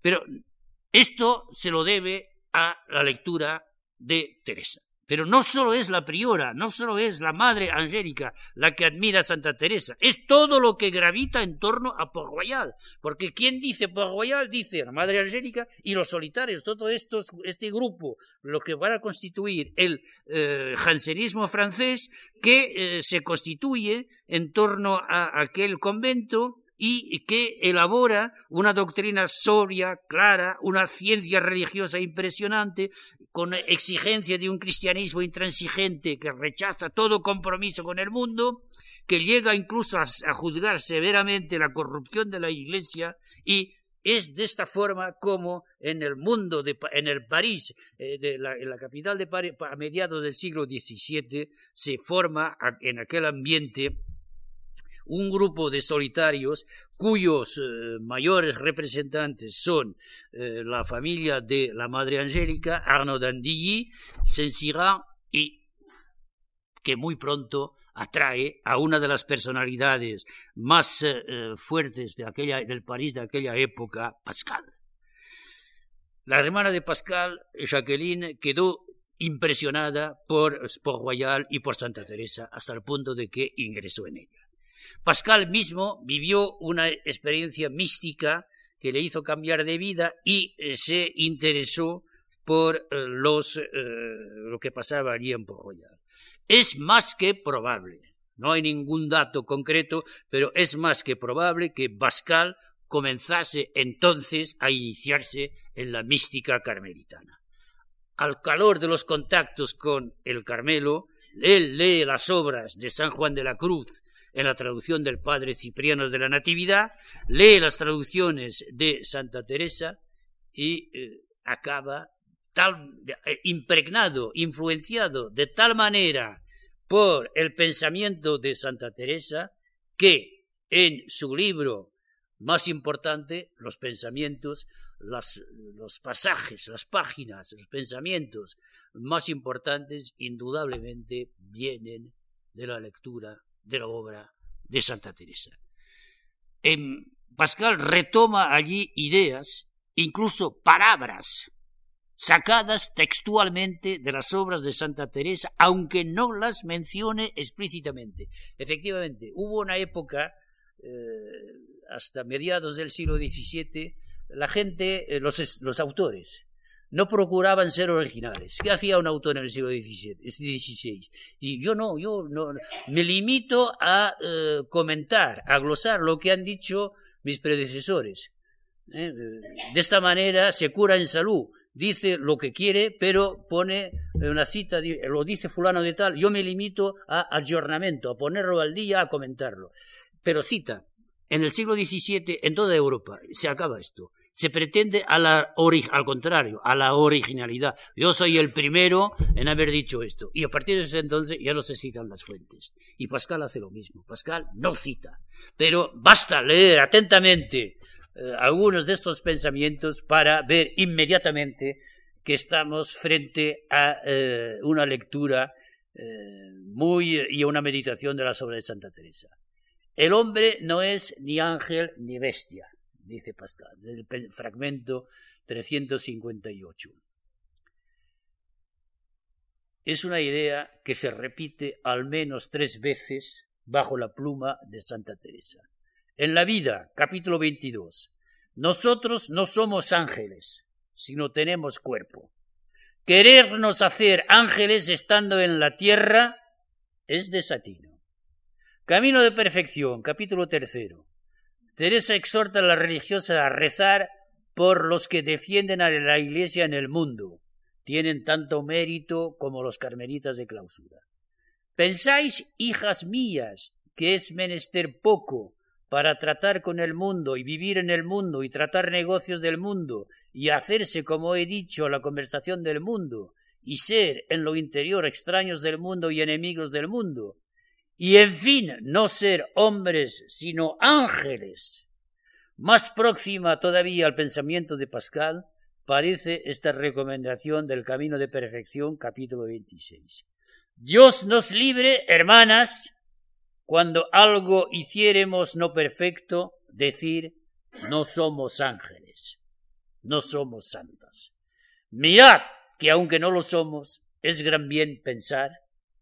Pero esto se lo debe a la lectura de Teresa. Pero no solo es la priora, no solo es la madre Angélica la que admira a Santa Teresa, es todo lo que gravita en torno a Port Royal. Porque quien dice Port Royal dice la madre Angélica y los solitarios, todo esto, este grupo, lo que van a constituir el eh, jansenismo francés que eh, se constituye en torno a aquel convento y que elabora una doctrina sobria, clara, una ciencia religiosa impresionante, con exigencia de un cristianismo intransigente que rechaza todo compromiso con el mundo, que llega incluso a, juzgar severamente la corrupción de la Iglesia y es de esta forma como en el mundo, de, en el París, eh, de la, en la capital de París, a mediados del siglo XVII, se forma en aquel ambiente un grupo de solitarios cuyos eh, mayores representantes son eh, la familia de la Madre Angélica, Arnaud d'Andilly, Saint-Cyran y que muy pronto atrae a una de las personalidades más eh, fuertes de aquella, del París de aquella época, Pascal. La hermana de Pascal, Jacqueline, quedó impresionada por, por Royal y por Santa Teresa hasta el punto de que ingresó en ella. Pascal mismo vivió una experiencia mística que le hizo cambiar de vida y eh, se interesó por eh, los, eh, lo que pasaba allí en Port Es más que probable, no hay ningún dato concreto, pero es más que probable que Pascal comenzase entonces a iniciarse en la mística carmelitana. Al calor de los contactos con el Carmelo, él lee las obras de San Juan de la Cruz en la traducción del Padre Cipriano de la Natividad, lee las traducciones de Santa Teresa y eh, acaba tal, eh, impregnado, influenciado de tal manera por el pensamiento de Santa Teresa que en su libro más importante, los pensamientos, los pasajes, las páginas, los pensamientos más importantes, indudablemente vienen de la lectura de la obra de Santa Teresa. En Pascal retoma allí ideas, incluso palabras, sacadas textualmente de las obras de Santa Teresa, aunque no las mencione explícitamente. Efectivamente, hubo una época, eh, hasta mediados del siglo XVII, la gente, eh, los, los, autores, no procuraban ser originales. ¿Qué hacía un autor en el siglo XVI? Y yo no, yo no, me limito a eh, comentar, a glosar lo que han dicho mis predecesores. De esta manera se cura en salud dice lo que quiere, pero pone una cita, lo dice fulano de tal, yo me limito a ayornamiento, a ponerlo al día, a comentarlo. Pero cita, en el siglo XVII, en toda Europa, se acaba esto. Se pretende a la al contrario, a la originalidad. Yo soy el primero en haber dicho esto. Y a partir de ese entonces ya no se citan las fuentes. Y Pascal hace lo mismo. Pascal no cita. Pero basta leer atentamente eh, algunos de estos pensamientos para ver inmediatamente que estamos frente a eh, una lectura eh, muy y a una meditación de las obras de Santa Teresa. El hombre no es ni ángel ni bestia, dice Pascal, del fragmento 358. Es una idea que se repite al menos tres veces bajo la pluma de Santa Teresa. En la vida, capítulo 22. Nosotros no somos ángeles, sino tenemos cuerpo. Querernos hacer ángeles estando en la tierra es desatino. Camino de perfección, capítulo tercero. Teresa exhorta a la religiosa a rezar por los que defienden a la Iglesia en el mundo. Tienen tanto mérito como los carmelitas de clausura. ¿Pensáis, hijas mías, que es menester poco para tratar con el mundo y vivir en el mundo y tratar negocios del mundo y hacerse, como he dicho, la conversación del mundo y ser en lo interior extraños del mundo y enemigos del mundo y en fin no ser hombres sino ángeles. Más próxima todavía al pensamiento de Pascal parece esta recomendación del camino de perfección capítulo 26. Dios nos libre, hermanas, cuando algo hiciéremos no perfecto, decir no somos ángeles, no somos santas. Mirad que aunque no lo somos, es gran bien pensar,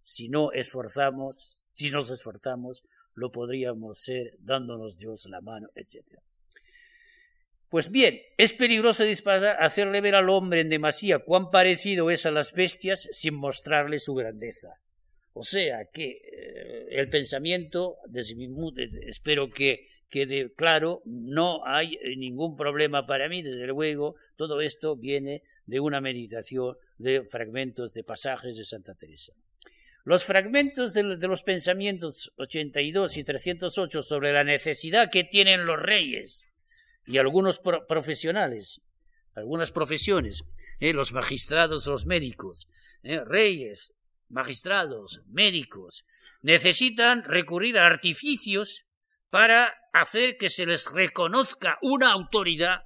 si no esforzamos, si nos esforzamos, lo podríamos ser dándonos Dios la mano, etc. Pues bien, es peligroso disparar, hacerle ver al hombre en demasía cuán parecido es a las bestias sin mostrarle su grandeza. O sea que eh, el pensamiento, desde mi, espero que quede claro, no hay ningún problema para mí, desde luego, todo esto viene de una meditación de fragmentos de pasajes de Santa Teresa. Los fragmentos de, los pensamientos 82 y 308 sobre la necesidad que tienen los reyes y algunos profesionales, algunas profesiones, eh, los magistrados, los médicos, reyes, magistrados, médicos, necesitan recurrir a artificios para hacer que se les reconozca una autoridad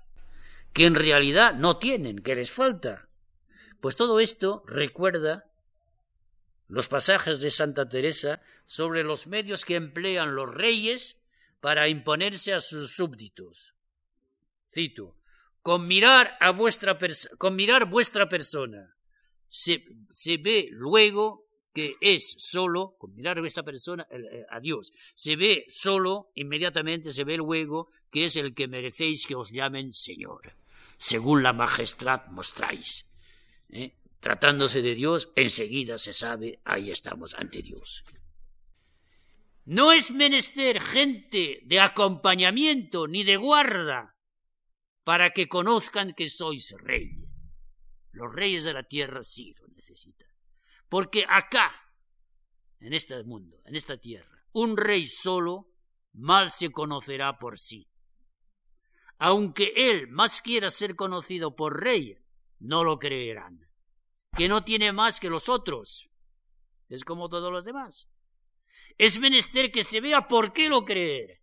que en realidad no tienen, que les falta. Pues todo esto recuerda los pasajes de Santa Teresa sobre los medios que emplean los reyes para imponerse a sus súbditos. Cito, con mirar, a vuestra con mirar vuestra persona se, se ve luego que es solo, con mirar a esa persona, eh, a Dios, se ve solo, inmediatamente se ve luego que es el que merecéis que os llamen Señor, según la majestad mostráis. ¿eh? Tratándose de Dios, enseguida se sabe, ahí estamos ante Dios. No es menester gente de acompañamiento ni de guarda para que conozcan que sois rey. Los reyes de la tierra sí lo necesitan. Porque acá, en este mundo, en esta tierra, un rey solo mal se conocerá por sí. Aunque él más quiera ser conocido por rey, no lo creerán. Que no tiene más que los otros. Es como todos los demás. Es menester que se vea por qué lo creer.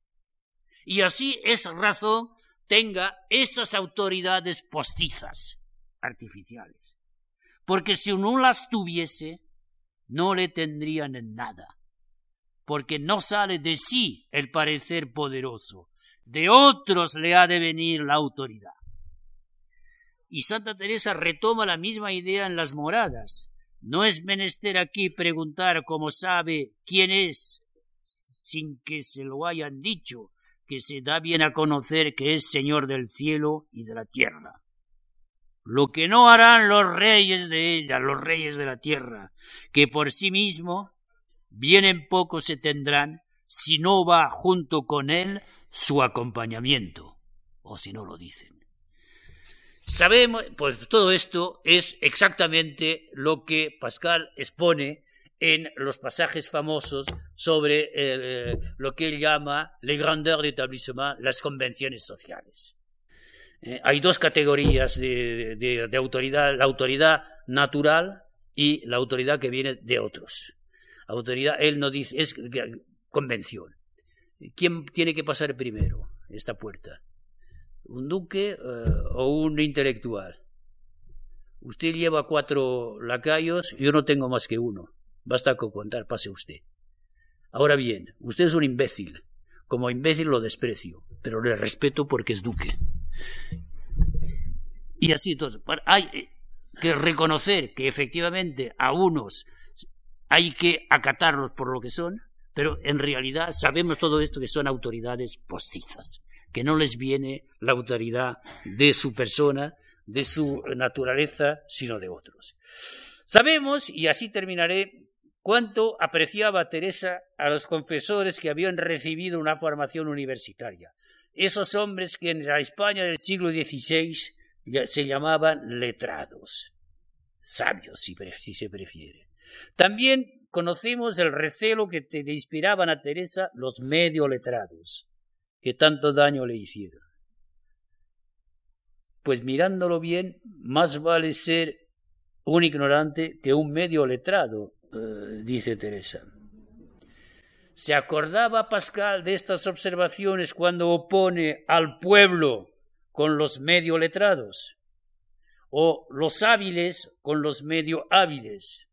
Y así es razón tenga esas autoridades postizas, artificiales. Porque si no las tuviese, no le tendrían en nada. Porque no sale de sí el parecer poderoso, de otros le ha de venir la autoridad. Y Santa Teresa retoma la misma idea en las moradas. No es menester aquí preguntar cómo sabe quién es, sin que se lo hayan dicho, que se da bien a conocer que es Señor del cielo y de la tierra. Lo que no harán los reyes de ella, los reyes de la tierra, que por sí mismo bien en poco se tendrán si no va junto con él su acompañamiento, o si no lo dicen. Sabemos, pues todo esto es exactamente lo que Pascal expone en los pasajes famosos sobre eh, lo que él llama les grandeurs d'établissement, las convenciones sociales. Eh, hay dos categorías de, de, autoridad, la autoridad natural y la autoridad que viene de otros. Autoridad, él no dice, es convención. ¿Quién tiene que pasar primero esta puerta? ¿Un duque eh, o un intelectual? Usted lleva cuatro lacayos, yo no tengo más que uno. Basta con contar, pase usted. Ahora bien, usted es un imbécil. Como imbécil lo desprecio, pero le respeto porque es duque. Y así todo. Hay que reconocer que efectivamente a unos hay que acatarlos por lo que son, pero en realidad sabemos todo esto que son autoridades postizas, que no les viene la autoridad de su persona, de su naturaleza, sino de otros. Sabemos, y así terminaré, cuánto apreciaba Teresa a los confesores que habían recibido una formación universitaria. Esos hombres que en la España del siglo XVI se llamaban letrados, sabios si, se prefiere. También conocemos el recelo que le inspiraban a Teresa los medio letrados, que tanto daño le hicieron. Pues mirándolo bien, más vale ser un ignorante que un medio letrado, eh, dice Teresa. ¿Se acordaba Pascal de estas observaciones cuando opone al pueblo con los medio letrados? ¿O los hábiles con los medio hábiles?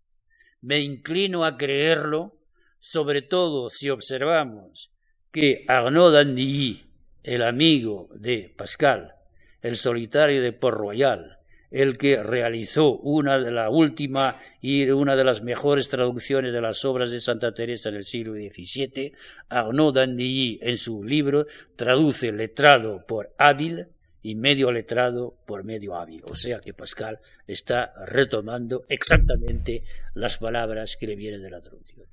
Me inclino a creerlo, sobre todo si observamos que Arnaud d'Andilly, el amigo de Pascal, el solitario de Port Royal, el que realizó una de la última y una de las mejores traducciones de las obras de Santa Teresa del siglo XVII, Arnaud d'Andilly en su libro traduce letrado por hábil y medio letrado por medio hábil. O sea que Pascal está retomando exactamente las palabras que le vienen de la traducción.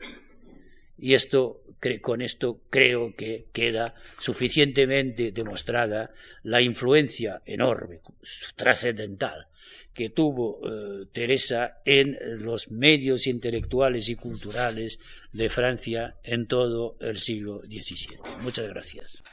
Y esto, con esto creo que queda suficientemente demostrada la influencia enorme, trascendental, que tuvo eh, Teresa en los medios intelectuales y culturales de Francia en todo el siglo XVII. Muchas gracias.